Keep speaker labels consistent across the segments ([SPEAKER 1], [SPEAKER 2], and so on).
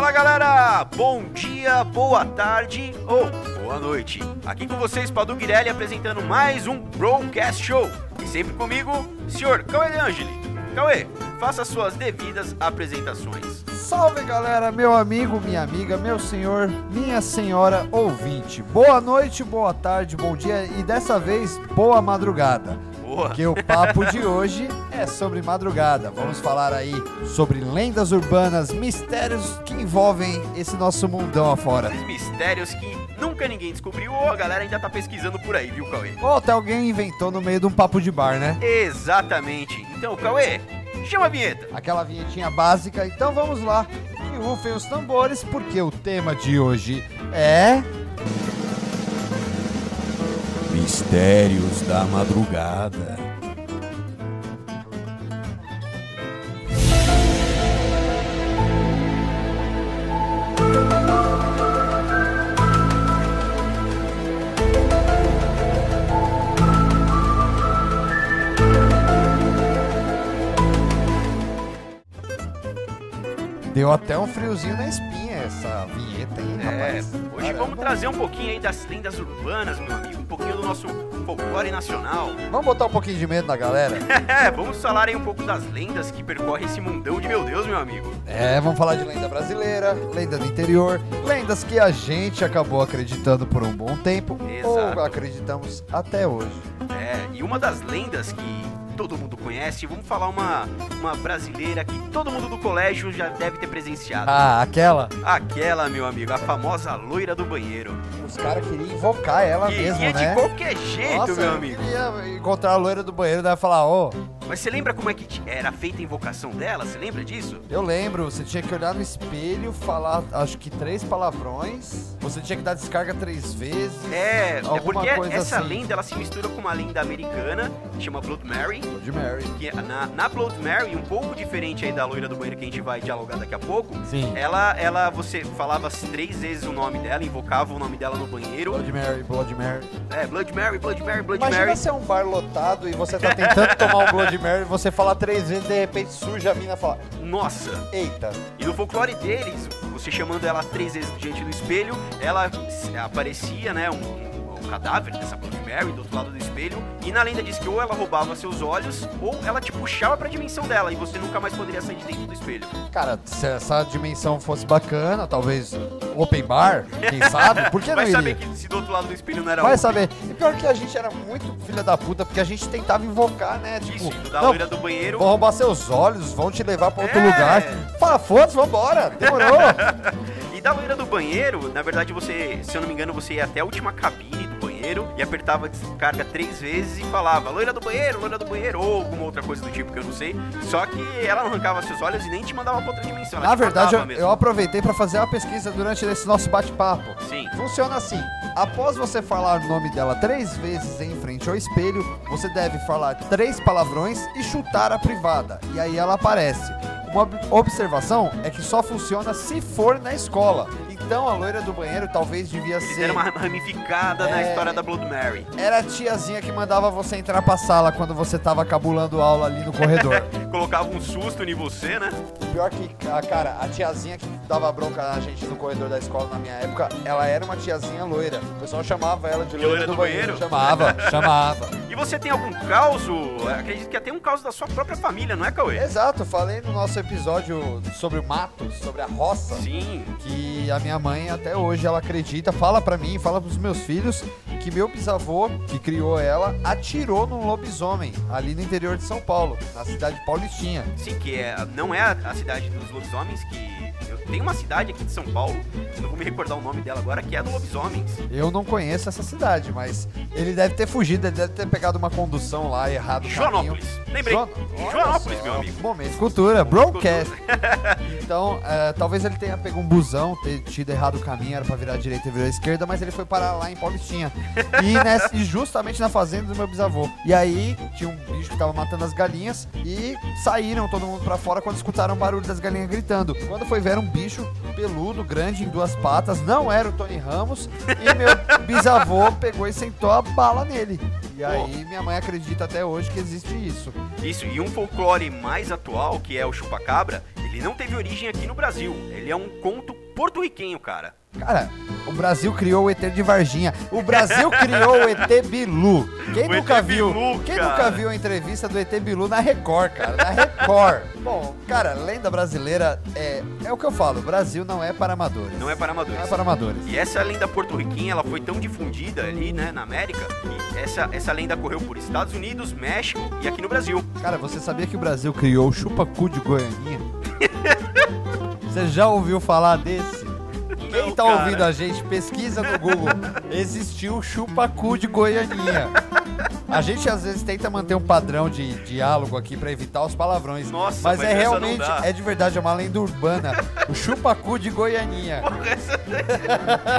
[SPEAKER 1] Fala galera, bom dia, boa tarde ou boa noite. Aqui com vocês, Padu Guirelli, apresentando mais um Broadcast Show. E sempre comigo, senhor Cauê De Angeli. Cauê, faça suas devidas apresentações.
[SPEAKER 2] Salve galera, meu amigo, minha amiga, meu senhor, minha senhora ouvinte. Boa noite, boa tarde, bom dia e dessa vez boa madrugada.
[SPEAKER 1] Boa.
[SPEAKER 2] Porque o papo de hoje é sobre madrugada. Vamos falar aí sobre lendas urbanas, mistérios que envolvem esse nosso mundão afora.
[SPEAKER 1] Esses mistérios que nunca ninguém descobriu ou a galera ainda tá pesquisando por aí, viu, Cauê?
[SPEAKER 2] Ou até alguém inventou no meio de um papo de bar, né?
[SPEAKER 1] Exatamente. Então, Cauê, chama a vinheta.
[SPEAKER 2] Aquela vinhetinha básica. Então vamos lá. E rufem os tambores, porque o tema de hoje é.
[SPEAKER 3] Mistérios da Madrugada.
[SPEAKER 2] Deu até um friozinho na espinha
[SPEAKER 1] trazer um pouquinho aí das lendas urbanas, meu amigo. Um pouquinho do nosso folclore nacional.
[SPEAKER 2] Vamos botar um pouquinho de medo na galera?
[SPEAKER 1] É, vamos falar aí um pouco das lendas que percorrem esse mundão de meu Deus, meu amigo.
[SPEAKER 2] É, vamos falar de lenda brasileira, lenda do interior, lendas que a gente acabou acreditando por um bom tempo
[SPEAKER 1] Exato.
[SPEAKER 2] ou acreditamos até hoje.
[SPEAKER 1] É, e uma das lendas que todo mundo conhece, vamos falar uma, uma brasileira que todo mundo do colégio já deve ter presenciado.
[SPEAKER 2] Ah, aquela?
[SPEAKER 1] Aquela, meu amigo, a famosa loira do banheiro.
[SPEAKER 2] Os caras queriam invocar ela
[SPEAKER 1] E,
[SPEAKER 2] mesmo,
[SPEAKER 1] e
[SPEAKER 2] né?
[SPEAKER 1] de qualquer jeito,
[SPEAKER 2] Nossa,
[SPEAKER 1] meu
[SPEAKER 2] eu
[SPEAKER 1] amigo.
[SPEAKER 2] queria encontrar a loira do banheiro, daí falar, ô,
[SPEAKER 1] Mas você lembra como é que era feita a invocação dela? Você lembra disso?
[SPEAKER 2] eu lembro, você tinha que olhar no espelho, falar acho que três palavrões, você tinha que dar descarga três vezes.
[SPEAKER 1] É, é porque essa
[SPEAKER 2] assim.
[SPEAKER 1] lenda ela se mistura com uma lenda americana, que chama Blood Mary.
[SPEAKER 2] De Mary.
[SPEAKER 1] Que é- na, na Blood Mary, um pouco diferente aí da loira do banheiro que a gente vai dialogar daqui a pouco,
[SPEAKER 2] Sim.
[SPEAKER 1] ela, ela, você falava três vezes o nome dela, invocava o nome dela no banheiro.
[SPEAKER 2] Blood Mary, Blood Mary.
[SPEAKER 1] É, Blood Mary, Blood Mary, Blood
[SPEAKER 2] Imagina
[SPEAKER 1] Mary.
[SPEAKER 2] se é um bar lotado e você tá tentando tomar um Blood Mary, você fala três vezes, de repente surge a mina e fala,
[SPEAKER 1] Nossa!
[SPEAKER 2] eita.
[SPEAKER 1] E no folclore deles, você chamando ela três vezes diante do espelho, ela aparecia, né, um, um cadáver dessa Blood Mary do outro lado do espelho, e na lenda diz que ou ela roubava seus olhos, ou ela te puxava pra dimensão dela, e você nunca mais poderia sair de dentro do espelho.
[SPEAKER 2] Cara, se essa dimensão fosse bacana, talvez open bar, quem sabe? Por que não
[SPEAKER 1] Vai
[SPEAKER 2] iria?
[SPEAKER 1] saber que se do outro lado do espelho não era
[SPEAKER 2] Vai
[SPEAKER 1] open.
[SPEAKER 2] saber. E pior que a gente era muito filha da puta, porque a gente tentava invocar, né? Tipo,
[SPEAKER 1] Isso, da
[SPEAKER 2] não,
[SPEAKER 1] loira do banheiro.
[SPEAKER 2] vão roubar seus olhos, vão te levar pra outro
[SPEAKER 1] É.
[SPEAKER 2] lugar. Fala, foda-se, vambora, demorou.
[SPEAKER 1] E da loira do banheiro, na verdade você, se eu não me engano, você ia até a última cabine banheiro e apertava a descarga três vezes e falava loira do banheiro, loira do banheiro, ou alguma outra coisa do tipo que eu não sei. Só que ela não arrancava seus olhos e nem te mandava pra outra dimensão.
[SPEAKER 2] Na verdade, eu, eu aproveitei pra fazer uma pesquisa durante esse nosso bate-papo.
[SPEAKER 1] Sim.
[SPEAKER 2] Funciona assim: após você falar o nome dela três vezes em frente ao espelho, você deve falar três palavrões e chutar a privada. E aí ela aparece. Uma ob- observação é que só funciona se for na escola. Então a loira do banheiro talvez devia
[SPEAKER 1] Eles
[SPEAKER 2] ser.
[SPEAKER 1] uma ramificada na
[SPEAKER 2] É.
[SPEAKER 1] história da Blood Mary.
[SPEAKER 2] Era a tiazinha que mandava você entrar pra sala quando você tava cabulando aula ali no corredor.
[SPEAKER 1] Colocava um susto em você, né?
[SPEAKER 2] O pior que, a cara, a tiazinha que dava bronca na gente no corredor da escola na minha época, ela era uma tiazinha loira. O pessoal chamava ela de loira,
[SPEAKER 1] loira
[SPEAKER 2] do,
[SPEAKER 1] do
[SPEAKER 2] banheiro.
[SPEAKER 1] banheiro?
[SPEAKER 2] Chamava, chamava.
[SPEAKER 1] E você tem algum caos? Acredito que até um caos da sua própria família, não é, Cauê?
[SPEAKER 2] Exato, falei no nosso episódio sobre o mato, sobre a roça,
[SPEAKER 1] Sim.
[SPEAKER 2] que a minha mãe até hoje ela acredita, fala pra mim, fala pros meus filhos que meu bisavô, que criou ela, atirou num lobisomem ali no interior de São Paulo, na cidade de Paulistinha.
[SPEAKER 1] Sim, que é, não é a, a cidade dos lobisomens, que. Eu, tem uma cidade aqui de São Paulo, não vou me recordar o nome dela agora, que é do lobisomens.
[SPEAKER 2] Eu não conheço essa cidade, mas ele deve ter fugido, ele deve ter pegado uma condução lá errado. no caminho.
[SPEAKER 1] Joanópolis. Lembrei.
[SPEAKER 2] Olha
[SPEAKER 1] Joanópolis, meu amigo.
[SPEAKER 2] Momento, cultura, broadcast. Então, é, talvez ele tenha pego um busão, ter tido errado o caminho, era pra virar direita e virou à esquerda, mas ele foi parar lá em Paulistinha. E, nessa- e justamente na fazenda do meu bisavô. E aí, tinha um bicho que tava matando as galinhas e saíram todo mundo pra fora quando escutaram o barulho das galinhas gritando. Quando foi ver um bicho peludo, grande, em duas patas, não era o Tony Ramos, e meu bisavô pegou e sentou a bala nele. E aí, minha mãe acredita até hoje que existe isso.
[SPEAKER 1] Isso, e um folclore mais atual, que é o chupacabra, ele não teve origem aqui no Brasil. Ele é um conto porto-riquenho, cara.
[SPEAKER 2] Cara, o Brasil criou o ET de Varginha. O Brasil criou o ET Bilu. Quem
[SPEAKER 1] O
[SPEAKER 2] nunca
[SPEAKER 1] ET
[SPEAKER 2] viu?
[SPEAKER 1] Bilu,
[SPEAKER 2] quem
[SPEAKER 1] cara.
[SPEAKER 2] nunca viu a entrevista do ET Bilu na Record, cara? Na Record. Bom, cara, lenda brasileira é, é o que eu falo. O Brasil não é para amadores.
[SPEAKER 1] Não é para
[SPEAKER 2] Não
[SPEAKER 1] amadores.
[SPEAKER 2] é para amadores.
[SPEAKER 1] E essa lenda porto-riquenha, ela foi tão difundida ali, né, na América, que essa, essa lenda correu por Estados Unidos, México e aqui no Brasil.
[SPEAKER 2] Cara, você sabia que o Brasil criou o chupacu de Goianinha? você já ouviu falar desse? Quem
[SPEAKER 1] Não,
[SPEAKER 2] tá
[SPEAKER 1] cara.
[SPEAKER 2] ouvindo a gente, pesquisa no Google. Existiu o chupacu de Goianinha. A gente às vezes tenta manter um padrão de diálogo aqui pra evitar os palavrões.
[SPEAKER 1] Nossa,
[SPEAKER 2] mas,
[SPEAKER 1] mas
[SPEAKER 2] é realmente, é de verdade, é uma lenda urbana. O chupacu de Goianinha.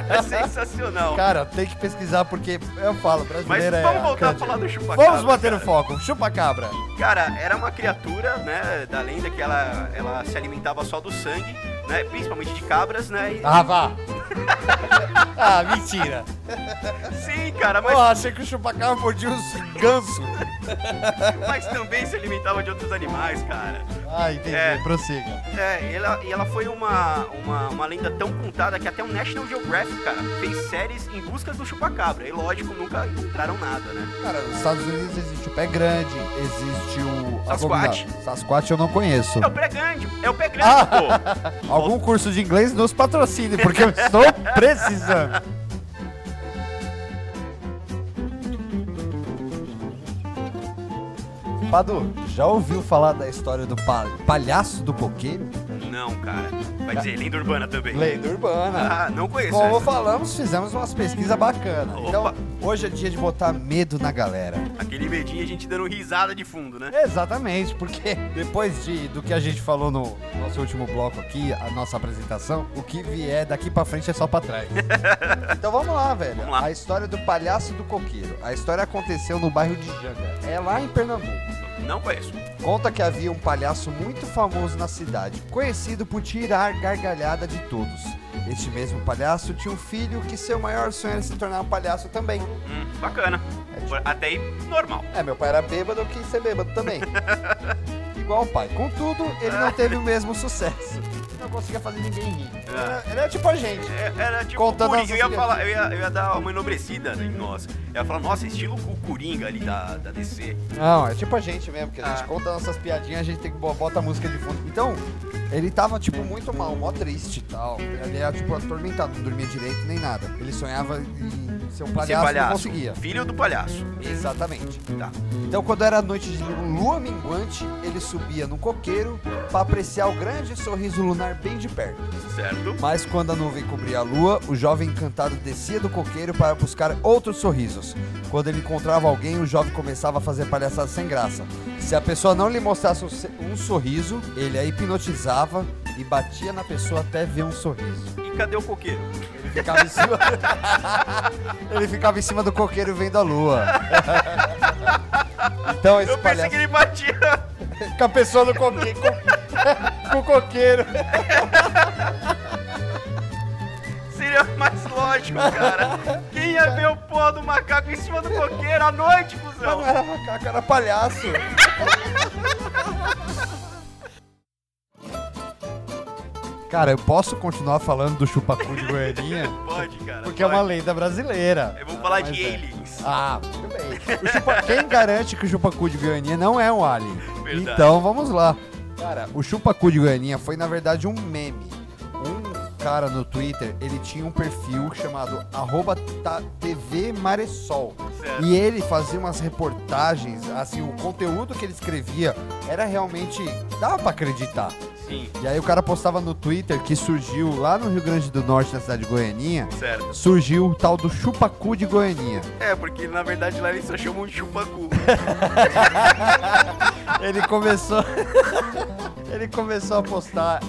[SPEAKER 1] Essa é sensacional.
[SPEAKER 2] Cara, tem que pesquisar porque eu falo,
[SPEAKER 1] Mas
[SPEAKER 2] brasileiro é.
[SPEAKER 1] vamos voltar a falar do chupacabra.
[SPEAKER 2] Vamos manter o foco. Chupa-cabra.
[SPEAKER 1] Cara, era uma criatura, né, da lenda que ela, ela se alimentava só do sangue, né, principalmente de cabras, né, e-
[SPEAKER 2] Ah, vá. ah, mentira.
[SPEAKER 1] Sim, cara, mas,
[SPEAKER 2] Pô, achei que o chupacabra mordia uns ganso.
[SPEAKER 1] mas também se alimentava de outros animais, cara.
[SPEAKER 2] Ah, entendi.
[SPEAKER 1] É.
[SPEAKER 2] Prossiga.
[SPEAKER 1] É, e ela, e ela foi uma, uma, uma lenda tão contada que até o National Geographic, cara, fez séries em busca do chupacabra. E lógico, nunca encontraram nada, né?
[SPEAKER 2] Cara, nos Estados Unidos existe o pé grande, existe o...
[SPEAKER 1] Sasquatch.
[SPEAKER 2] abominável. Sasquatch eu não conheço.
[SPEAKER 1] É o pé grande, é o pé grande,
[SPEAKER 2] Ah!
[SPEAKER 1] pô.
[SPEAKER 2] Algum curso de inglês nos patrocine, porque eu estou precisando. Padu, já ouviu falar da história do pa- palhaço do coqueiro?
[SPEAKER 1] Não, cara. Vai dizer, lenda urbana também.
[SPEAKER 2] Lenda urbana.
[SPEAKER 1] Ah, não conheço
[SPEAKER 2] Como
[SPEAKER 1] essa.
[SPEAKER 2] falamos, fizemos umas pesquisas bacanas.
[SPEAKER 1] Opa.
[SPEAKER 2] Então, hoje é dia de botar medo na galera.
[SPEAKER 1] Aquele medinho a gente dando risada de fundo, né?
[SPEAKER 2] Exatamente, porque depois de, do que a gente falou no nosso último bloco aqui, a nossa apresentação, o que vier daqui pra frente é só pra trás. então vamos lá, velho.
[SPEAKER 1] Vamos lá.
[SPEAKER 2] A história do palhaço do coqueiro. A história aconteceu no bairro de Janga. É lá em Pernambuco.
[SPEAKER 1] Não conheço.
[SPEAKER 2] Conta que havia um palhaço muito famoso na cidade, conhecido por tirar gargalhada de todos. Este mesmo palhaço tinha um filho que seu maior sonho era se tornar um palhaço também.
[SPEAKER 1] Hum, bacana.
[SPEAKER 2] É tipo-
[SPEAKER 1] Até aí, normal.
[SPEAKER 2] É, meu pai era bêbado, eu quis ser bêbado também. Igual o pai. Contudo, ele não teve o mesmo sucesso. Não conseguia fazer ninguém rir. Ele era, era tipo a gente.
[SPEAKER 1] É, Era tipo
[SPEAKER 2] Contando
[SPEAKER 1] Coringa. Eu ia, falar, eu, ia, eu ia dar uma enobrecida em nós. Eu ia falar, nossa, estilo o Coringa ali da, da DC.
[SPEAKER 2] Não, é tipo a gente mesmo, que a gente
[SPEAKER 1] Ah.
[SPEAKER 2] conta nossas piadinhas, a gente tem que bo- bota a música de fundo. Então, ele tava, tipo, muito mal, mó triste e tal. Ele era, tipo, atormentado, não dormia direito nem nada. Ele sonhava em ser um palhaço,
[SPEAKER 1] palhaço.
[SPEAKER 2] não conseguia.
[SPEAKER 1] Filho do palhaço.
[SPEAKER 2] Exatamente.
[SPEAKER 1] Tá.
[SPEAKER 2] Então, quando era noite de lua minguante, ele subia no coqueiro para apreciar o grande sorriso lunar bem de perto.
[SPEAKER 1] Certo?
[SPEAKER 2] Mas quando a nuvem cobria a lua, o jovem encantado descia do coqueiro para buscar outros sorrisos. Quando ele encontrava alguém, o jovem começava a fazer palhaçada sem graça. Se a pessoa não lhe mostrasse um, se- um sorriso, ele a hipnotizava e batia na pessoa até ver um sorriso.
[SPEAKER 1] E cadê o coqueiro?
[SPEAKER 2] Ele ficava em cima, ele ficava em cima do coqueiro vendo a lua. Então esse
[SPEAKER 1] Eu pensei
[SPEAKER 2] palhaço
[SPEAKER 1] que ele batia.
[SPEAKER 2] Com a pessoa no coqueiro, com, com o coqueiro.
[SPEAKER 1] Seria mais lógico, cara. Quem ia ver o pó do macaco em cima do coqueiro à noite,
[SPEAKER 2] Mas
[SPEAKER 1] cuzão?
[SPEAKER 2] não era macaco, era palhaço. Cara, eu posso continuar falando do chupacu de Goianinha?
[SPEAKER 1] Pode, cara.
[SPEAKER 2] Porque é uma
[SPEAKER 1] pode.
[SPEAKER 2] lenda brasileira.
[SPEAKER 1] Eu vou falar de
[SPEAKER 2] é.
[SPEAKER 1] aliens.
[SPEAKER 2] Ah, tudo bem. Chupa- Quem garante que o chupacu de Goianinha não é um alien?
[SPEAKER 1] Verdade.
[SPEAKER 2] Então vamos lá. Cara, o chupacu de Goianinha foi na verdade um meme. Um cara no Twitter, ele tinha um perfil chamado arroba TV Maresol.
[SPEAKER 1] Certo.
[SPEAKER 2] E ele fazia umas reportagens, assim, o conteúdo que ele escrevia era realmente. dava pra acreditar.
[SPEAKER 1] Sim,
[SPEAKER 2] E aí o cara postava no Twitter que surgiu lá no Rio Grande do Norte, na cidade de Goianinha,
[SPEAKER 1] certo.
[SPEAKER 2] surgiu o tal do chupacu de Goianinha.
[SPEAKER 1] É, porque na verdade lá eles só chamam de chupacu.
[SPEAKER 2] Ele começou. ele começou a postar,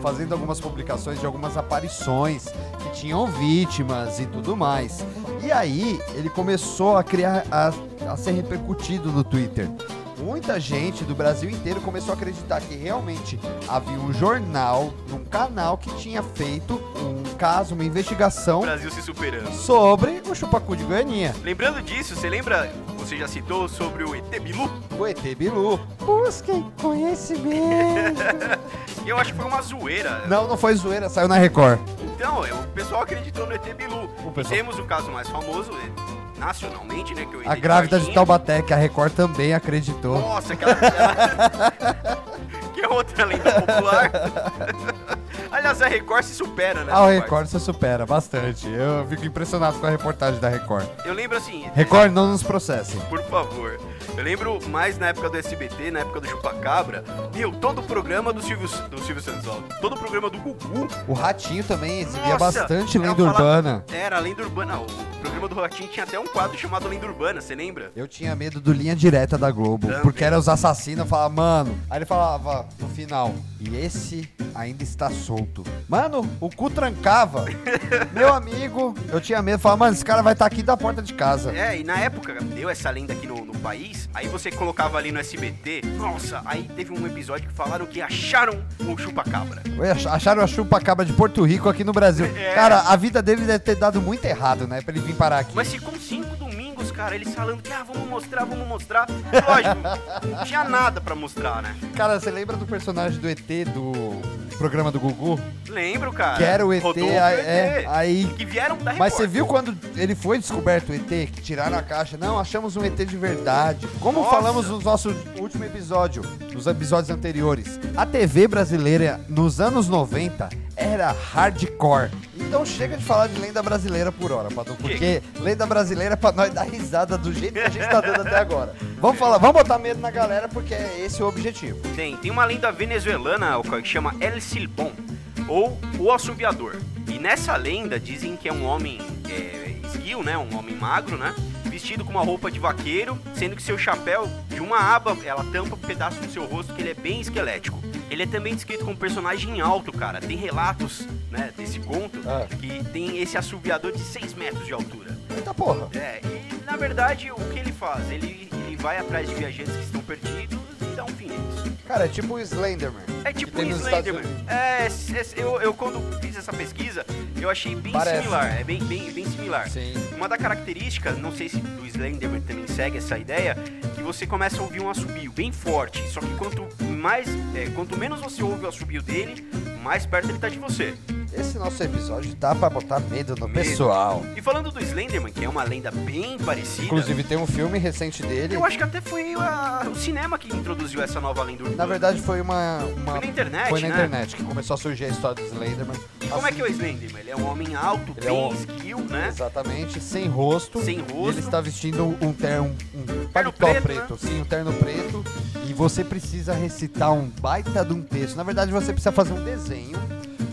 [SPEAKER 2] fazendo algumas publicações de algumas aparições que tinham vítimas e tudo mais. E aí ele começou a criar, a, a ser repercutido no Twitter. muita gente do Brasil inteiro começou a acreditar que realmente havia um jornal, um canal que tinha feito um caso, uma investigação
[SPEAKER 1] Brasil se superando.
[SPEAKER 2] sobre o chupacu de Goianinha,
[SPEAKER 1] Lembrando disso, você lembra, você já citou sobre o ET Bilu?
[SPEAKER 2] o ET Bilu. Busquem conhecimento.
[SPEAKER 1] E eu acho que foi uma zoeira.
[SPEAKER 2] não, não foi zoeira, saiu na Record.
[SPEAKER 1] Então, é, o pessoal acreditou no ET Bilu.
[SPEAKER 2] O pessoal-
[SPEAKER 1] temos o caso mais famoso, é, nacionalmente, né? Que é ET
[SPEAKER 2] A grávida de
[SPEAKER 1] Varginha.
[SPEAKER 2] Taubaté, que a Record também acreditou.
[SPEAKER 1] Nossa, aquela. aquela- que é outra lenda popular. Aliás, a Record se supera, né?
[SPEAKER 2] Ah, o? Record se supera bastante. Eu fico impressionado com a reportagem da Record.
[SPEAKER 1] Eu lembro assim,
[SPEAKER 2] Record, não nos processem.
[SPEAKER 1] por favor. Eu lembro mais na época do SBT, na época do Chupacabra. Meu, todo o programa do Silvio, do Silvio Santos, ó, todo o programa do Gugu.
[SPEAKER 2] O Ratinho também exibia
[SPEAKER 1] Nossa,
[SPEAKER 2] bastante lenda urbana.
[SPEAKER 1] Era lenda urbana. O programa do Ratinho tinha até um quadro chamado Lenda Urbana, você lembra?
[SPEAKER 2] Eu tinha medo do Linha Direta da Globo,
[SPEAKER 1] Também.
[SPEAKER 2] porque era os assassinos, eu falava, mano. Aí ele falava no final, e esse ainda está solto. Mano, o cu trancava. Meu amigo, eu tinha medo, falava, mano, esse cara vai estar aqui da porta de casa.
[SPEAKER 1] É, e na época deu essa lenda aqui no, no país, aí você colocava ali no SBT, nossa, aí teve um episódio que falaram que acharam o chupacabra.
[SPEAKER 2] Acharam a chupa-cabra de Porto Rico aqui no Brasil.
[SPEAKER 1] É.
[SPEAKER 2] Cara, a vida dele deve ter dado muito errado, né? Pra ele vir parar aqui.
[SPEAKER 1] Mas ficou cinco domingos, cara, eles falando que, ah, vamos mostrar, vamos mostrar. Lógico, não tinha nada pra mostrar, né?
[SPEAKER 2] Cara, você lembra do personagem do ET do programa do Gugu?
[SPEAKER 1] Lembro, cara.
[SPEAKER 2] Que era o ET,
[SPEAKER 1] Rodolfo
[SPEAKER 2] aí-
[SPEAKER 1] ET,
[SPEAKER 2] é, aí
[SPEAKER 1] Que vieram da
[SPEAKER 2] Mas você viu quando ele foi descoberto o ET, que tiraram a caixa? Não, achamos um ET de verdade. Como
[SPEAKER 1] Nossa.
[SPEAKER 2] falamos no nosso último episódio, nos episódios anteriores, a TV brasileira nos anos 90 era hardcore. Então chega de falar de lenda brasileira por hora, Patu, porque lenda brasileira é pra nós dar risada do jeito que a gente tá dando até agora. Vamos falar, vamos botar medo na galera porque é esse o objetivo.
[SPEAKER 1] Tem, tem uma lenda venezuelana que chama El Silbón, ou o assobiador. E nessa lenda dizem que é um homem é, esguio, né? Um homem magro, né? Vestido com uma roupa de vaqueiro, sendo que seu chapéu, de uma aba, ela tampa um pedaço do seu rosto, que ele é bem esquelético. Ele é também descrito como um personagem alto, cara. Tem relatos, né, desse conto,
[SPEAKER 2] Ah.
[SPEAKER 1] que tem esse assobiador de 6 metros de altura.
[SPEAKER 2] Eita porra.
[SPEAKER 1] É, e na verdade, o que ele faz? Ele, ele vai atrás de viajantes que estão perdidos e dá um fim neles.
[SPEAKER 2] Cara, é tipo o Slenderman.
[SPEAKER 1] É tipo
[SPEAKER 2] Estados
[SPEAKER 1] Slenderman. É, s- eu, eu quando fiz essa pesquisa, eu achei bem
[SPEAKER 2] Parece.
[SPEAKER 1] similar. É bem, bem, bem similar.
[SPEAKER 2] Sim.
[SPEAKER 1] Uma da característica, não sei se do Slenderman também segue essa ideia, que você começa a ouvir um assobio bem forte. Só que quanto mais, é, quanto menos você ouve o assobio dele, mais perto ele tá de você.
[SPEAKER 2] Esse nosso episódio tá pra botar medo no
[SPEAKER 1] Medo.
[SPEAKER 2] pessoal.
[SPEAKER 1] E falando do Slenderman, que é uma lenda bem parecida,
[SPEAKER 2] Inclusive tem um filme recente dele.
[SPEAKER 1] eu acho que até foi a- o cinema que introduziu essa nova lenda urbana.
[SPEAKER 2] Na verdade foi uma, uma
[SPEAKER 1] Foi na internet,
[SPEAKER 2] foi na
[SPEAKER 1] né?
[SPEAKER 2] internet que começou a surgir a história do Slenderman.
[SPEAKER 1] E como é que é o Slenderman? Ele é um homem alto,
[SPEAKER 2] Ele é
[SPEAKER 1] bem
[SPEAKER 2] um-
[SPEAKER 1] esguio, né?
[SPEAKER 2] Exatamente, sem rosto.
[SPEAKER 1] Sem rosto.
[SPEAKER 2] ele está vestindo um terno, um paletó
[SPEAKER 1] preto,
[SPEAKER 2] preto,
[SPEAKER 1] né?
[SPEAKER 2] sim, um terno preto. E você precisa recitar um baita de um texto. Na verdade, você precisa fazer um desenho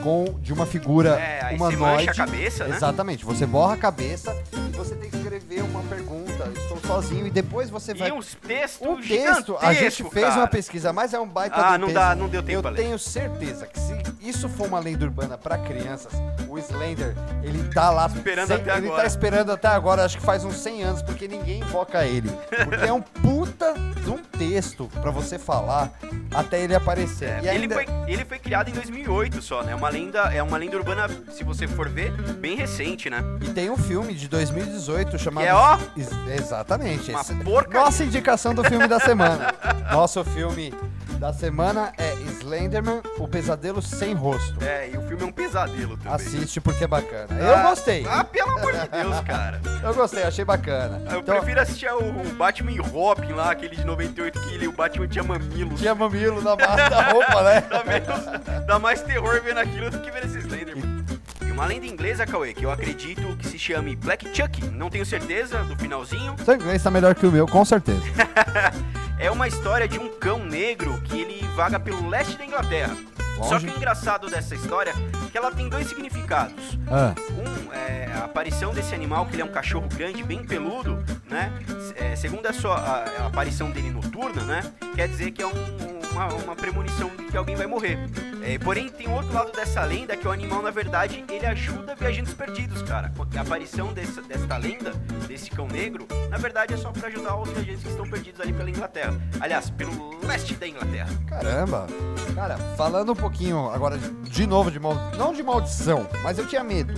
[SPEAKER 2] com de uma figura
[SPEAKER 1] É, aí você
[SPEAKER 2] humanoide.
[SPEAKER 1] mancha a cabeça, né?
[SPEAKER 2] Exatamente. Você borra a cabeça e você tem que escrever uma pergunta. Estou sozinho e depois você vai
[SPEAKER 1] E uns textos
[SPEAKER 2] Um texto, a gente fez
[SPEAKER 1] cara.
[SPEAKER 2] uma pesquisa, mas é um baita
[SPEAKER 1] Ah, não dá- não deu tempo
[SPEAKER 2] Eu tenho certeza que isso for uma lenda urbana pra crianças, o Slender, ele tá lá
[SPEAKER 1] Esperando até
[SPEAKER 2] ele
[SPEAKER 1] agora.
[SPEAKER 2] tá esperando até agora, acho que faz uns 100 anos, porque ninguém invoca ele. Porque é um puta de um texto pra você falar até ele aparecer.
[SPEAKER 1] É,
[SPEAKER 2] e
[SPEAKER 1] ele,
[SPEAKER 2] ainda
[SPEAKER 1] foi, ele foi criado em 2008 só, né? Uma lenda, é uma lenda urbana, se você for ver, bem recente, né?
[SPEAKER 2] e tem um filme de 2018 chamado
[SPEAKER 1] Que é, ó,
[SPEAKER 2] Ex- Exatamente.
[SPEAKER 1] Uma
[SPEAKER 2] esse-. Nossa indicação do filme da semana. Nosso filme da semana é Slenderman, o pesadelo sem rosto.
[SPEAKER 1] É, e o filme é um pesadelo também.
[SPEAKER 2] Assiste porque é bacana. Eu
[SPEAKER 1] Ah,
[SPEAKER 2] gostei.
[SPEAKER 1] Ah, pelo amor de Deus, cara.
[SPEAKER 2] Eu gostei, achei bacana.
[SPEAKER 1] Eu
[SPEAKER 2] Então,
[SPEAKER 1] prefiro assistir o, o Batman e Robin lá, aquele de 98, que ele, o Batman tinha mamilos.
[SPEAKER 2] tinha mamilo na massa da roupa, né?
[SPEAKER 1] Dá, menos, dá mais terror vendo aquilo do que ver esse Slenderman. E uma lenda inglesa, Cauê, que eu acredito que se chame Black Chuck, não tenho certeza do finalzinho,
[SPEAKER 2] Seu inglês tá melhor que o meu, com certeza.
[SPEAKER 1] é uma história de um cão negro que ele vaga pelo leste da Inglaterra. Só que o engraçado dessa história é que ela tem dois significados.
[SPEAKER 2] Ah,
[SPEAKER 1] Um é a aparição desse animal, que ele é um cachorro grande, bem peludo, né? É, segundo a sua a, a aparição dele noturna, né? Quer dizer que é um- uma, uma premonição de que alguém vai morrer. É, porém, tem outro lado dessa lenda que o animal, na verdade, ele ajuda viajantes perdidos, cara. A aparição dessa, desta lenda, desse cão negro, na verdade é só pra ajudar os viajantes que estão perdidos ali pela Inglaterra. Aliás, pelo leste da Inglaterra.
[SPEAKER 2] Caramba! Cara, falando um pouquinho agora de novo de maldição, não de maldição, mas eu tinha medo.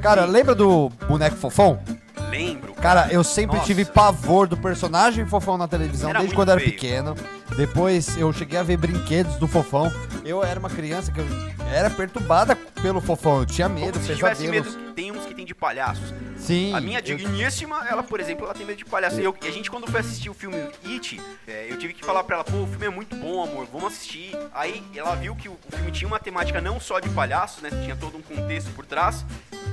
[SPEAKER 2] Cara, lembra do boneco fofão? Cara, eu sempre
[SPEAKER 1] Nossa.
[SPEAKER 2] tive pavor do personagem fofão na televisão,
[SPEAKER 1] Era
[SPEAKER 2] desde quando eu era
[SPEAKER 1] feio.
[SPEAKER 2] pequeno. Depois eu cheguei a ver brinquedos do fofão. Eu era uma criança que era perturbada pelo fofão. Eu tinha medo,
[SPEAKER 1] Como se tivesse
[SPEAKER 2] pesadelos.
[SPEAKER 1] medo. Tem uns que tem de palhaços.
[SPEAKER 2] Sim.
[SPEAKER 1] A minha digníssima, ela, por exemplo, ela tem medo de palhaço. E, eu- e a gente, quando foi assistir o filme It, é, eu tive que falar pra ela, pô, o filme é muito bom, amor, vamos assistir. Aí ela viu que o, o filme tinha uma temática não só de palhaços, né? Tinha todo um contexto por trás.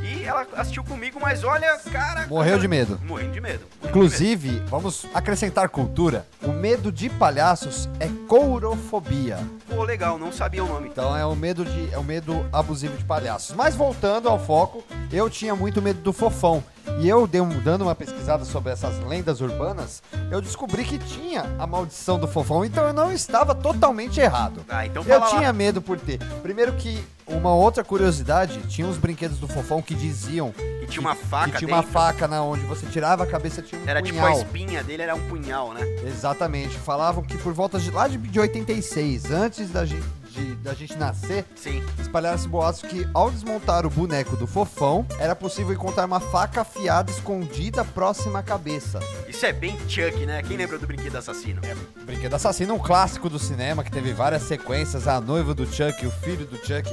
[SPEAKER 1] E ela assistiu comigo, mas olha, cara.
[SPEAKER 2] Morreu
[SPEAKER 1] cara,
[SPEAKER 2] de medo.
[SPEAKER 1] Morrendo de medo. morrendo de
[SPEAKER 2] Inclusive, vamos acrescentar cultura. O medo de palhaços é courofobia.
[SPEAKER 1] medo. Pô, legal, não sabia o nome.
[SPEAKER 2] Então é o medo de é o medo abusivo de palhaços. Mas voltando ao foco, eu tinha muito medo do fofão. E eu dei um- dando uma pesquisada sobre essas lendas urbanas, eu descobri que tinha a maldição do fofão, então eu não estava totalmente errado.
[SPEAKER 1] Ah, então
[SPEAKER 2] Eu
[SPEAKER 1] lá.
[SPEAKER 2] tinha medo por ter. Primeiro que uma outra curiosidade, tinha uns brinquedos do fofão que diziam
[SPEAKER 1] E tinha uma faca
[SPEAKER 2] que tinha uma
[SPEAKER 1] dentro.
[SPEAKER 2] faca na onde você tirava a cabeça tinha um
[SPEAKER 1] Era tipo
[SPEAKER 2] punhal.
[SPEAKER 1] a espinha dele, era um punhal, né?
[SPEAKER 2] Exatamente. Falavam que por volta de lá de 86, antes da gente, de- da gente nascer,
[SPEAKER 1] Sim.
[SPEAKER 2] espalharam-se boatos que ao desmontar o boneco do fofão, era possível encontrar uma faca afiada escondida próxima à cabeça.
[SPEAKER 1] Isso é bem Chuck, né? Quem lembra do brinquedo assassino?
[SPEAKER 2] Brinquedo Assassino, um clássico do cinema que teve várias sequências, a noiva do Chuck, o filho do Chuck.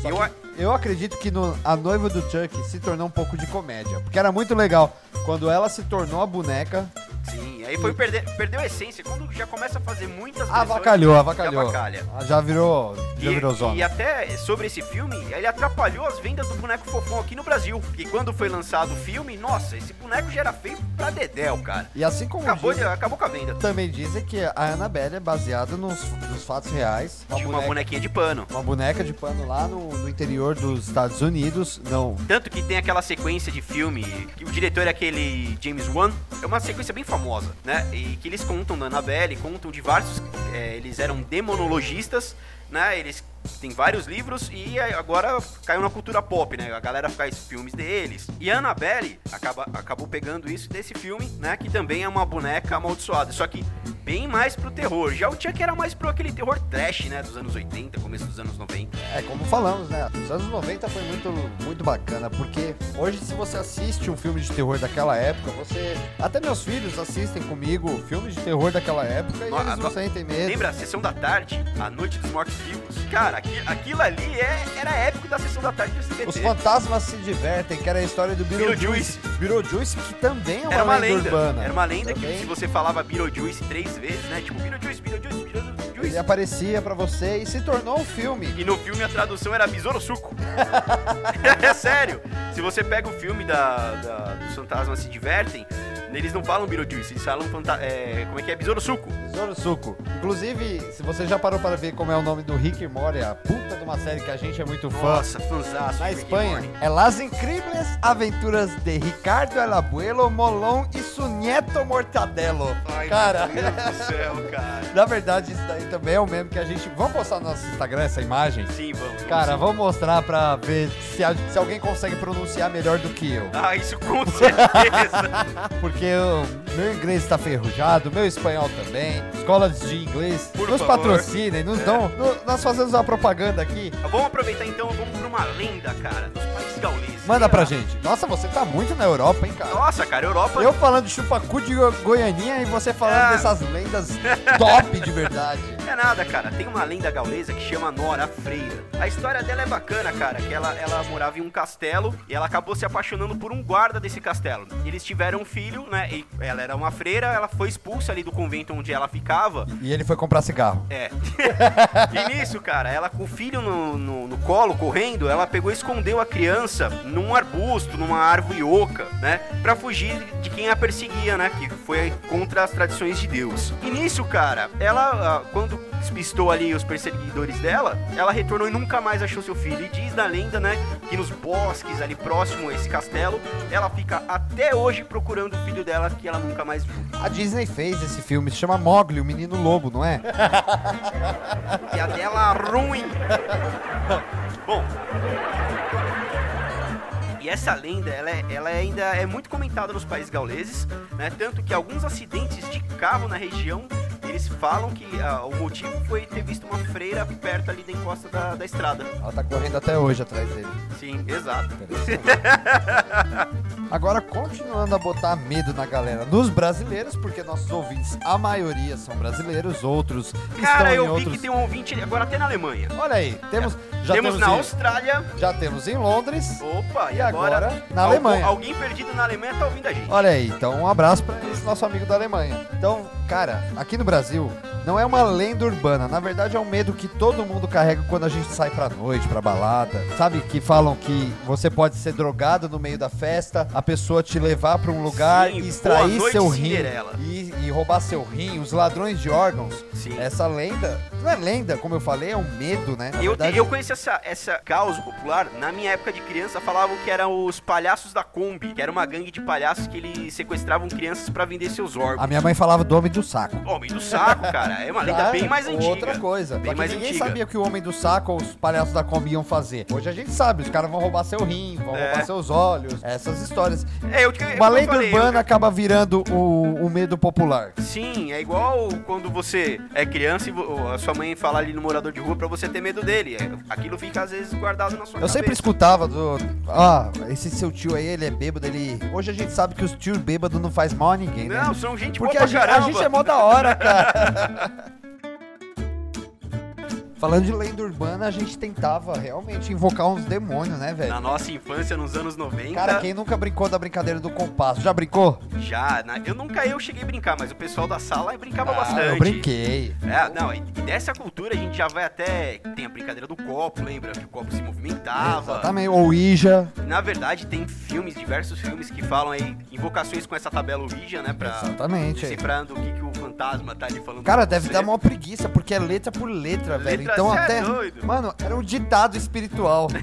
[SPEAKER 2] Só
[SPEAKER 1] Eu
[SPEAKER 2] que eu acredito que no, a noiva do Chuck se tornou um pouco de comédia, porque era muito legal. Quando ela se tornou a boneca,
[SPEAKER 1] Sim, aí foi perder, perdeu a essência. Quando já começa a fazer muitas
[SPEAKER 2] avacalhou, avacalhou.
[SPEAKER 1] avacalha.
[SPEAKER 2] Ah, Já virou, já
[SPEAKER 1] E,
[SPEAKER 2] virou zona.
[SPEAKER 1] e até sobre esse filme, ele atrapalhou as vendas do boneco fofão aqui no Brasil. Porque quando foi lançado o filme, nossa, esse boneco já era feio pra Dedéu, cara.
[SPEAKER 2] E assim como
[SPEAKER 1] Acabou, de,
[SPEAKER 2] dizem-
[SPEAKER 1] acabou com a venda.
[SPEAKER 2] também dizem que a Annabelle é baseada nos, nos fatos reais.
[SPEAKER 1] Tinha uma bonequinha de pano.
[SPEAKER 2] uma boneca de pano lá no, no interior dos Estados Unidos. Não,
[SPEAKER 1] Tanto que tem aquela sequência de filme, que o diretor é aquele James Wan, é uma sequência bem famosa, né? E que eles contam da Annabelle, contam de vários. é, eles eram demonologistas, né? Eles têm vários livros e agora caiu na cultura pop, né? A galera faz filmes deles. E a Annabelle acaba, acabou pegando isso desse filme, né? Que também é uma boneca amaldiçoada, só que bem mais pro terror. Já o Chuck era mais pro aquele terror trash, né? Dos anos 80, começo dos anos 90.
[SPEAKER 2] é como falamos, né? Os anos 90 foi muito, muito bacana, porque hoje se você assiste um filme de terror daquela época, você... Até meus filhos assistem comigo filmes de terror daquela época e
[SPEAKER 1] No-
[SPEAKER 2] eles não
[SPEAKER 1] no-
[SPEAKER 2] sentem medo.
[SPEAKER 1] Lembra a sessão da tarde, a noite dos mortos-vivos? Cara, aqui- aquilo ali é- era épico da sessão da tarde do SBT.
[SPEAKER 2] Os fantasmas se divertem, que era a história do Beetlejuice. Beetlejuice, que também é uma,
[SPEAKER 1] Era uma
[SPEAKER 2] lenda,
[SPEAKER 1] lenda.
[SPEAKER 2] urbana.
[SPEAKER 1] Era uma lenda que
[SPEAKER 2] Também.
[SPEAKER 1] se você falava Beetlejuice três vezes, né? Tipo, Beetlejuice, Beetlejuice, Beetlejuice.
[SPEAKER 2] Ele aparecia pra você e se tornou um filme.
[SPEAKER 1] E no filme a tradução era Besouro Suco. é sério. Se você pega o filme da, da- dos fantasmas se divertem, eles não falam Beetlejuice, eles falam é, como é que é? Besouro Suco.
[SPEAKER 2] Besouro Suco. Inclusive, se você já parou para ver como é o nome do Rick Morty, a puta de uma série que a gente é muito fã.
[SPEAKER 1] Nossa.
[SPEAKER 2] Na Espanha, é Las Incríveis Aventuras de Ricardo El Abuelo, Molon e su nieto Mortadelo.
[SPEAKER 1] Ai,
[SPEAKER 2] cara,
[SPEAKER 1] meu Deus do céu, cara.
[SPEAKER 2] na verdade, isso daí também é um meme que a gente... Vamos postar no nosso Instagram essa imagem?
[SPEAKER 1] Sim, vamos. vamos
[SPEAKER 2] Cara,
[SPEAKER 1] sim.
[SPEAKER 2] vamos mostrar pra ver se, a- se alguém consegue pronunciar melhor do que eu.
[SPEAKER 1] Ah, isso com certeza.
[SPEAKER 2] Porque o meu inglês está ferrujado, meu espanhol também. Escolas de inglês
[SPEAKER 1] Por
[SPEAKER 2] nos
[SPEAKER 1] favor.
[SPEAKER 2] patrocinem, nos
[SPEAKER 1] É.
[SPEAKER 2] dão. no- nós fazemos uma propaganda aqui.
[SPEAKER 1] vamos aproveitar então, vamos pra uma lenda, cara, dos países gauleses.
[SPEAKER 2] Manda pra gente. Nossa, você tá muito na Europa, hein, cara?
[SPEAKER 1] Nossa, cara, Europa.
[SPEAKER 2] Eu falando de chupacu de Go- Goianinha e você falando
[SPEAKER 1] Ah.
[SPEAKER 2] dessas lendas top de verdade.
[SPEAKER 1] É nada, cara. Tem uma lenda gaulesa que chama Nora Freira. A história dela é bacana, cara, que ela, ela morava em um castelo e ela acabou se apaixonando por um guarda desse castelo. Eles tiveram um filho, né? E ela era uma freira, ela foi expulsa ali do convento onde ela ficava.
[SPEAKER 2] E ele foi comprar cigarro.
[SPEAKER 1] É. e nisso, cara, ela com o filho no, no, no colo, correndo, ela pegou e escondeu a criança num arbusto, numa árvore oca, né? Pra fugir de quem a perseguia, né? Que foi contra as tradições de Deus. E nisso, cara, ela, ah, quando despistou ali os perseguidores dela, ela retornou e nunca mais achou seu filho. E diz na lenda, né, que nos bosques ali próximo a esse castelo, ela fica até hoje procurando o filho dela que ela nunca mais viu.
[SPEAKER 2] A Disney fez esse filme, se chama Mogli, o Menino Lobo, não é?
[SPEAKER 1] E a dela ruim. Bom. E essa lenda, ela, é- ela ainda é muito comentada nos países gauleses, né? Tanto que alguns acidentes de carro na região, eles falam que ah, o motivo foi ter visto uma freira perto ali da encosta da, da estrada.
[SPEAKER 2] Ela tá correndo até hoje atrás dele.
[SPEAKER 1] Sim, exato.
[SPEAKER 2] Agora, continuando a botar medo na galera, nos brasileiros, porque nossos ouvintes, a maioria são brasileiros, outros estão
[SPEAKER 1] Cara,
[SPEAKER 2] em
[SPEAKER 1] eu vi
[SPEAKER 2] outros...
[SPEAKER 1] que tem um ouvinte agora até na Alemanha.
[SPEAKER 2] Olha aí, temos, já
[SPEAKER 1] temos,
[SPEAKER 2] temos,
[SPEAKER 1] na
[SPEAKER 2] em,
[SPEAKER 1] Austrália.
[SPEAKER 2] já temos em Londres.
[SPEAKER 1] Opa, e,
[SPEAKER 2] E agora, na
[SPEAKER 1] algu-
[SPEAKER 2] Alemanha.
[SPEAKER 1] Alguém perdido na Alemanha tá ouvindo a gente.
[SPEAKER 2] Olha aí, então um abraço pra esse nosso amigo da Alemanha. Então, cara, aqui no Brasil não é uma lenda urbana, na verdade é um medo que todo mundo carrega quando a gente sai pra noite, pra balada. Sabe que falam que você pode ser drogado no meio da festa, a pessoa te levar pra um lugar
[SPEAKER 1] Sim,
[SPEAKER 2] e extrair
[SPEAKER 1] noite,
[SPEAKER 2] seu rim e, e roubar seu rim, os ladrões de órgãos.
[SPEAKER 1] Sim.
[SPEAKER 2] Essa lenda, não é lenda, como eu falei, é um medo, né? Na
[SPEAKER 1] Eu,
[SPEAKER 2] verdade,
[SPEAKER 1] eu conheci essa, essa causa popular, na minha época de criança falavam que eram os palhaços da Kombi, que era uma gangue de palhaços que eles sequestravam crianças pra vender seus órgãos.
[SPEAKER 2] a minha mãe falava do homem do saco.
[SPEAKER 1] Homem do saco, cara, é uma lenda bem mais antiga.
[SPEAKER 2] Outra coisa.
[SPEAKER 1] Bem mais
[SPEAKER 2] ninguém
[SPEAKER 1] antiga.
[SPEAKER 2] sabia que o homem do saco ou os palhaços da Kombi iam fazer. Hoje a gente sabe, os caras vão roubar seu rim, vão
[SPEAKER 1] É.
[SPEAKER 2] roubar seus olhos, essas histórias.
[SPEAKER 1] É, eu, eu,
[SPEAKER 2] Uma lenda
[SPEAKER 1] falei,
[SPEAKER 2] urbana
[SPEAKER 1] eu-
[SPEAKER 2] acaba virando o, o medo popular.
[SPEAKER 1] Sim, é igual quando você é criança e a sua mãe fala ali no morador de rua pra você ter medo dele. É, Aquilo fica às vezes guardado na sua
[SPEAKER 2] Eu
[SPEAKER 1] cabeça.
[SPEAKER 2] sempre escutava do. Ah, esse seu tio aí, ele é bêbado, ele. Hoje a gente sabe que os tios bêbados não faz mal a ninguém, né?
[SPEAKER 1] Não, são gente
[SPEAKER 2] Porque
[SPEAKER 1] boa
[SPEAKER 2] a gente, a gente é mó da hora, cara. Falando de lenda urbana, a gente tentava realmente invocar uns demônios, né, velho?
[SPEAKER 1] Na nossa infância, nos anos 90.
[SPEAKER 2] Cara, quem nunca brincou da brincadeira do compasso? Já brincou?
[SPEAKER 1] Já, na- eu nunca eu cheguei a brincar, mas o pessoal da sala brincava bastante.
[SPEAKER 2] Ah, eu brinquei.
[SPEAKER 1] É, não, e e dessa cultura a gente já vai até. Tem a brincadeira do copo, lembra? Que o copo se movimentava.
[SPEAKER 2] Exatamente. Ou Ija.
[SPEAKER 1] Na verdade, tem filmes, diversos filmes que falam aí, invocações com essa tabela Ouija, né? Pra
[SPEAKER 2] Exatamente.
[SPEAKER 1] decifrando o que, que o fantasma tá ali falando.
[SPEAKER 2] Cara, deve
[SPEAKER 1] você.
[SPEAKER 2] dar mó preguiça, porque é letra por letra, velho.
[SPEAKER 1] Letra-
[SPEAKER 2] Então
[SPEAKER 1] cê é
[SPEAKER 2] até.
[SPEAKER 1] doido.
[SPEAKER 2] Mano, era um ditado espiritual.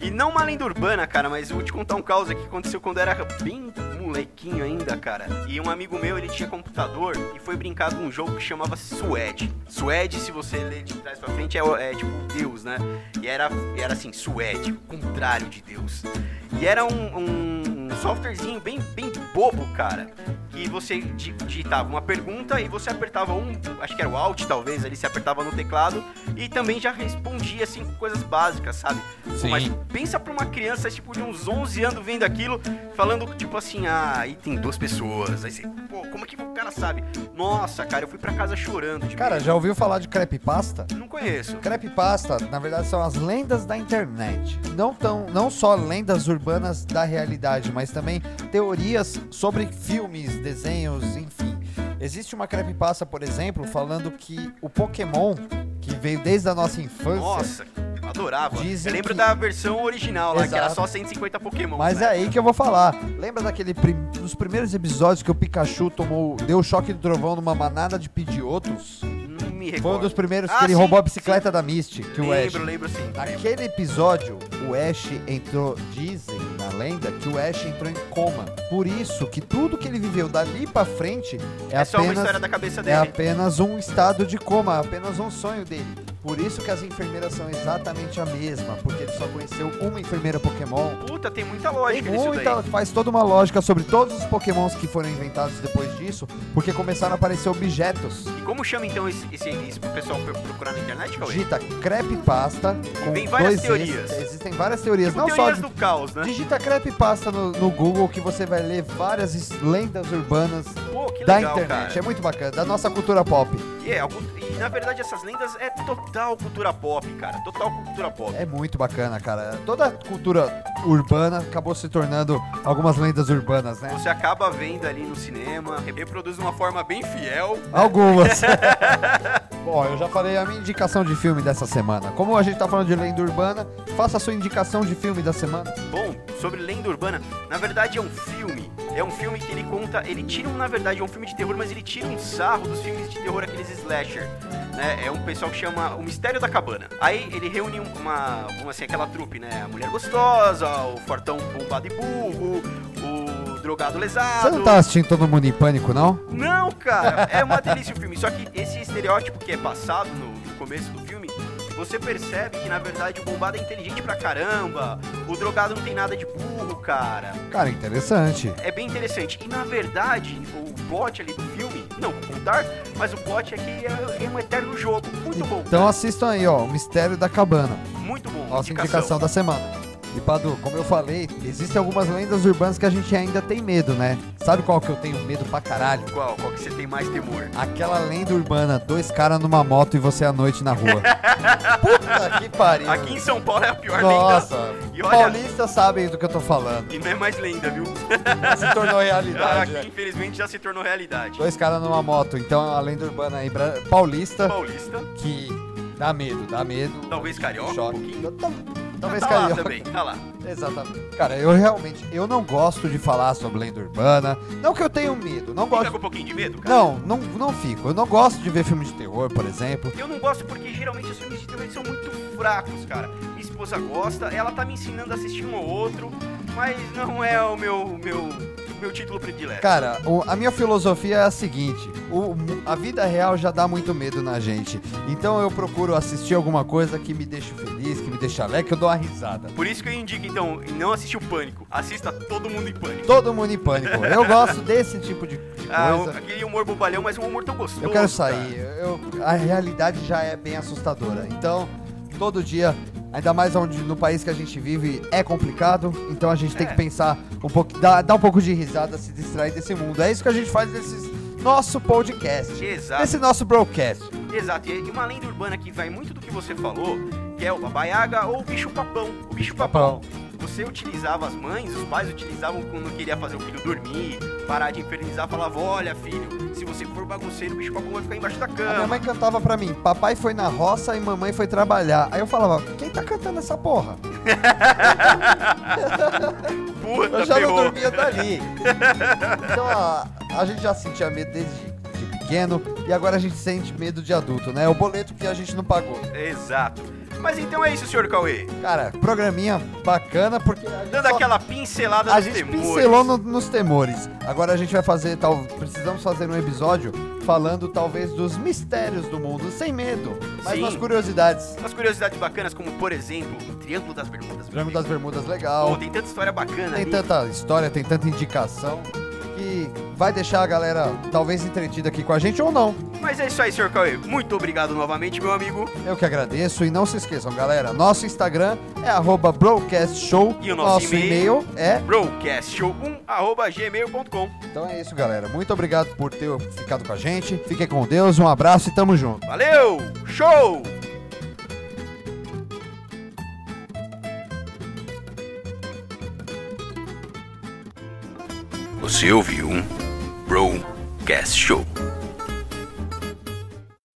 [SPEAKER 1] E não uma lenda urbana, cara, mas eu vou te contar um caos aqui que aconteceu quando eu era bem molequinho ainda, cara. E um amigo meu, ele tinha computador e foi brincar com um jogo que chamava Suede. Suede, se você ler de trás pra frente, é, é tipo Deus, né? E era, era assim, Suede, o contrário de Deus. E era um, um- um softwarezinho bem, bem bobo, cara. Que você di- digitava uma pergunta e você apertava um, acho que era o Alt, talvez, ali você apertava no teclado e também já respondia assim com coisas básicas, sabe?
[SPEAKER 2] Sim.
[SPEAKER 1] Mas pensa pra uma criança, tipo, de uns 11 anos vendo aquilo, falando, tipo assim, ah, aí tem duas pessoas. Aí você, pô, como é que o cara sabe? Nossa, cara, eu fui pra casa chorando.
[SPEAKER 2] Cara, já ouviu falar de creepypasta?
[SPEAKER 1] Não conheço.
[SPEAKER 2] Creepypasta, na verdade, são as lendas da internet. Não, tão, não só lendas urbanas da realidade, mas também teorias sobre filmes, desenhos, enfim. Existe uma creepypasta, por exemplo, falando que o Pokémon, que veio desde a nossa infância,
[SPEAKER 1] Nossa, adorava.
[SPEAKER 2] Dizem
[SPEAKER 1] eu lembro
[SPEAKER 2] que-
[SPEAKER 1] da versão original lá, que era
[SPEAKER 2] Exato.
[SPEAKER 1] só 150 Pokémon.
[SPEAKER 2] Mas
[SPEAKER 1] né?
[SPEAKER 2] é aí que eu vou falar. Lembra daquele prim... dos primeiros episódios que o Pikachu tomou, deu o choque do trovão numa manada de pidiotos?
[SPEAKER 1] Não me recordo.
[SPEAKER 2] Foi um dos primeiros
[SPEAKER 1] Ah,
[SPEAKER 2] que ele
[SPEAKER 1] sim,
[SPEAKER 2] roubou a bicicleta da Misty, que o Ash.
[SPEAKER 1] Lembro, lembro sim.
[SPEAKER 2] Naquele episódio, o Ash entrou, dizem na lenda, que o Ash entrou em coma. Por isso que tudo que ele viveu dali pra frente é,
[SPEAKER 1] É, só uma
[SPEAKER 2] apenas
[SPEAKER 1] história da cabeça
[SPEAKER 2] é
[SPEAKER 1] dele.
[SPEAKER 2] apenas um estado de coma, apenas um sonho dele. Por isso que as enfermeiras são exatamente a mesma, porque ele só conheceu uma enfermeira Pokémon.
[SPEAKER 1] Puta, tem muita
[SPEAKER 2] Tem
[SPEAKER 1] lógica nisso
[SPEAKER 2] muita,
[SPEAKER 1] daí.
[SPEAKER 2] faz toda uma lógica sobre todos os Pokémons que foram inventados depois disso, porque começaram a aparecer objetos.
[SPEAKER 1] E como chama então esse, esse, esse pro pessoal pro- procurar na internet, Cauê?
[SPEAKER 2] Digita creepypasta com
[SPEAKER 1] Tem várias
[SPEAKER 2] dois
[SPEAKER 1] teorias.
[SPEAKER 2] Ss. Existem várias teorias,
[SPEAKER 1] Tipo
[SPEAKER 2] não só
[SPEAKER 1] teorias
[SPEAKER 2] de
[SPEAKER 1] do caos, né?
[SPEAKER 2] Digita creepypasta no, no Google que você vai ler várias es- lendas urbanas
[SPEAKER 1] Pô, que
[SPEAKER 2] da
[SPEAKER 1] legal,
[SPEAKER 2] internet.
[SPEAKER 1] cara.
[SPEAKER 2] É muito bacana, da nossa cultura pop.
[SPEAKER 1] E, é, e na verdade essas lendas é total cultura pop, cara. Total cultura pop.
[SPEAKER 2] É muito bacana, cara. Toda cultura urbana acabou se tornando algumas lendas urbanas, né?
[SPEAKER 1] Você acaba vendo ali no cinema, reproduz de uma forma bem fiel.
[SPEAKER 2] Algumas. Bom, eu já falei a minha indicação de filme dessa semana. Como a gente tá falando de lenda urbana, faça a sua indicação de filme da semana.
[SPEAKER 1] Bom, sobre lenda urbana, na verdade é um filme é um filme que ele conta, ele tira, um, na verdade, é um filme de terror, mas ele tira um sarro dos filmes de terror, aqueles slasher. Né? É um pessoal que chama O Mistério da Cabana. Aí ele reúne uma, vamos assim, aquela trupe, né? A mulher gostosa, o fortão bombado e burro, o drogado lesado.
[SPEAKER 2] Você não tá assistindo Todo Mundo em Pânico, não?
[SPEAKER 1] Não, cara, é uma delícia o filme. Só que esse estereótipo que é passado no, no começo do filme, você percebe que na verdade o bombado é inteligente pra caramba, o drogado não tem nada de burro, cara.
[SPEAKER 2] Cara, interessante.
[SPEAKER 1] É bem interessante. E na verdade, o plot ali do filme, não vou contar, mas o plot é que é, é um eterno jogo. Muito bom.
[SPEAKER 2] Então
[SPEAKER 1] cara.
[SPEAKER 2] assistam aí, ó, O Mistério da Cabana.
[SPEAKER 1] Muito bom.
[SPEAKER 2] Nossa indicação da semana. E Padu, como eu falei, existem algumas lendas urbanas que a gente ainda tem medo, né? Sabe qual que eu tenho medo pra caralho?
[SPEAKER 1] Qual? Qual que você tem mais temor?
[SPEAKER 2] Aquela lenda urbana, dois caras numa moto e você à noite na rua. Puta que pariu.
[SPEAKER 1] Aqui em São Paulo é a pior
[SPEAKER 2] Nossa,
[SPEAKER 1] lenda. E olha-
[SPEAKER 2] paulistas sabem do que eu tô falando.
[SPEAKER 1] E não é mais lenda, viu?
[SPEAKER 2] Se tornou realidade.
[SPEAKER 1] Aqui,
[SPEAKER 2] né?
[SPEAKER 1] infelizmente, já se tornou realidade.
[SPEAKER 2] Dois caras numa moto, então é uma lenda urbana aí, paulista,
[SPEAKER 1] Paulista,
[SPEAKER 2] que dá medo, dá medo.
[SPEAKER 1] talvez carioca, um pouquinho.
[SPEAKER 2] Tal- Talvez
[SPEAKER 1] tá lá
[SPEAKER 2] carioca.
[SPEAKER 1] também, tá lá.
[SPEAKER 2] Exatamente. Cara, eu realmente, eu não gosto de falar sobre lenda urbana. Não que eu tenho medo, não
[SPEAKER 1] Fica
[SPEAKER 2] gosto.
[SPEAKER 1] com um pouquinho de medo, cara?
[SPEAKER 2] Não, não, não fico. Eu não gosto de ver filme de terror, por exemplo.
[SPEAKER 1] Eu não gosto porque geralmente os filmes de terror são muito fracos, cara. Minha esposa gosta, ela tá me ensinando a assistir um ou outro, mas não é o meu meu meu título predileto.
[SPEAKER 2] Cara, o- a minha filosofia é a seguinte: o- a vida real já dá muito medo na gente. Então eu procuro assistir alguma coisa que me deixe feliz, que me deixe alegre, que eu dou uma risada.
[SPEAKER 1] Por isso que eu indico, então, não assistir o Pânico. Assista Todo Mundo em Pânico.
[SPEAKER 2] Todo mundo em pânico. Eu gosto desse tipo de, de
[SPEAKER 1] Ah,
[SPEAKER 2] coisa.
[SPEAKER 1] aquele humor bobalhão, mas um humor tão gostoso.
[SPEAKER 2] Eu quero sair. Eu, a realidade já é bem assustadora. Então, todo dia, ainda mais onde no país que a gente vive é complicado. Então a gente tem
[SPEAKER 1] É.
[SPEAKER 2] que pensar um pouco, dar, dar um pouco de risada, se distrair desse mundo. É isso que a gente faz nesse nosso podcast,
[SPEAKER 1] Exato.
[SPEAKER 2] nesse nosso broadcast.
[SPEAKER 1] Exato, e uma lenda urbana que vai muito do que você falou, que é o babaiaga ou o bicho papão. O bicho papão. Você utilizava as mães, os pais utilizavam quando queria fazer o filho dormir, parar de infernizar, falava, olha filho, você for bagunceiro, o bicho papão vai ficar embaixo da
[SPEAKER 2] A minha
[SPEAKER 1] cama.
[SPEAKER 2] mãe cantava pra mim, papai foi na roça e mamãe foi trabalhar. Aí eu falava, quem tá cantando essa porra?
[SPEAKER 1] Puta,
[SPEAKER 2] Eu já não dormia dali. Então a, a gente já sentia medo desde de pequeno e agora a gente sente medo de adulto, né? O boleto que a gente não pagou.
[SPEAKER 1] Exato. Mas então é isso, senhor Cauê.
[SPEAKER 2] Cara, programinha bacana porque a gente,
[SPEAKER 1] Dando
[SPEAKER 2] só-
[SPEAKER 1] aquela pincelada
[SPEAKER 2] a
[SPEAKER 1] nos
[SPEAKER 2] gente
[SPEAKER 1] temores.
[SPEAKER 2] pincelou no- nos temores. Agora a gente vai fazer, tal, precisamos fazer um episódio falando talvez dos mistérios do mundo, sem medo, mas
[SPEAKER 1] Sim.
[SPEAKER 2] umas curiosidades.
[SPEAKER 1] Umas curiosidades bacanas, como por exemplo, o Triângulo das Bermudas.
[SPEAKER 2] Triângulo das. Bermudas
[SPEAKER 1] Pô,
[SPEAKER 2] legal.
[SPEAKER 1] tem tanta história bacana
[SPEAKER 2] Tem
[SPEAKER 1] ali.
[SPEAKER 2] tanta história, tem tanta indicação que vai deixar a galera talvez entretida aqui com a gente ou não.
[SPEAKER 1] Mas é isso aí, senhor Cauê. Muito obrigado novamente, meu amigo.
[SPEAKER 2] Eu que agradeço e não se esqueçam, galera, nosso Instagram é arroba broadcastshow,
[SPEAKER 1] E o nosso
[SPEAKER 2] e-mail é
[SPEAKER 1] broadcastshow1.gmail.com
[SPEAKER 2] Então é isso, galera. Muito obrigado por ter ficado com a gente. Fiquem com Deus, um abraço e tamo junto.
[SPEAKER 1] Valeu! Show! Você ouviu um Broadcast Show.